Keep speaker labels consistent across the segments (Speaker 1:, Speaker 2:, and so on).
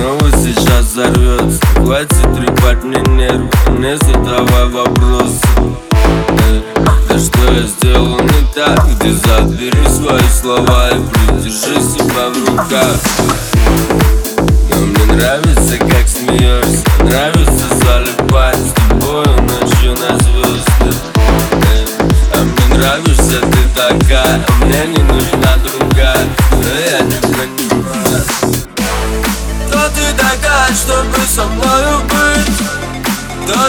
Speaker 1: снова сейчас взорвется. Хватит трепать мне нервы, не задавай вопросы. Э, Да что я сделал не так, где забери свои слова И придержи себя в руках. Но мне нравится, как смеешься. Нравится залипать с тобою ночью на звезды. Э, А мне нравишься ты такая, а мне не нужна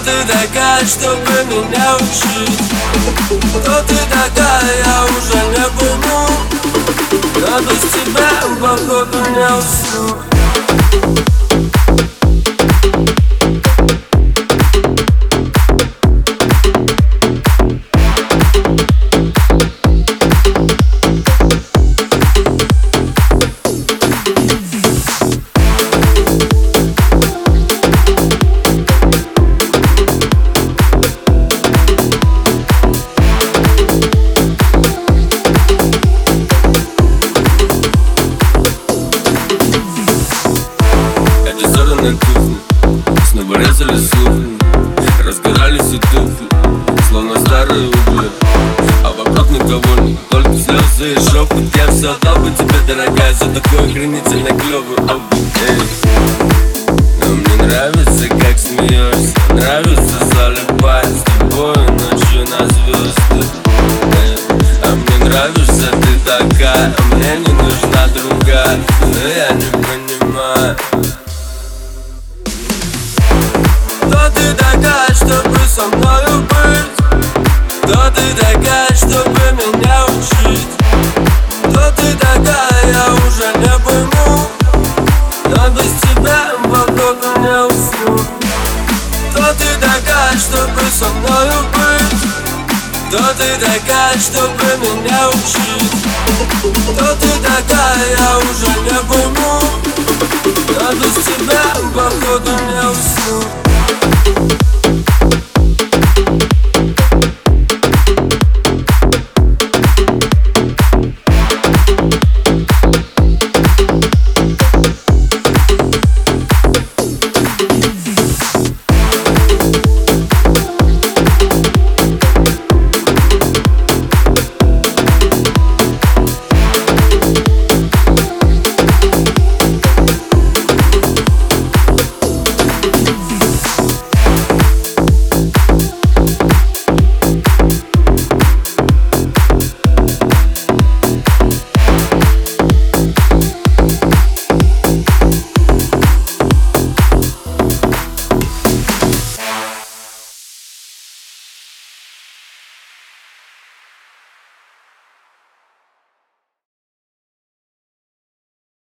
Speaker 2: ты такая, чтобы меня учить? Кто ты такая, я уже не пойму Но без тебя, походу, не усну
Speaker 1: Снова резали слухи Разгорались и тухли Словно старые угли А вокруг никого нет Только слезы и шепот Я все отдал бы тебе, дорогая За такой охренительно клевый Эй. Но мне нравится, как смеешься Нравится залипать с тобой ночью на звезды. А мне нравишься ты такая А мне не нужна другая Но я не понимаю
Speaker 2: ты такая, чтобы со мною быть? Кто ты такая, чтобы меня учить? Кто ты такая, я уже не пойму Но без тебя, походу, не усну Кто ты такая, чтобы со мною быть? Кто ты такая, чтобы меня учить? Кто ты такая, я уже не пойму Но без тебя, походу, не усну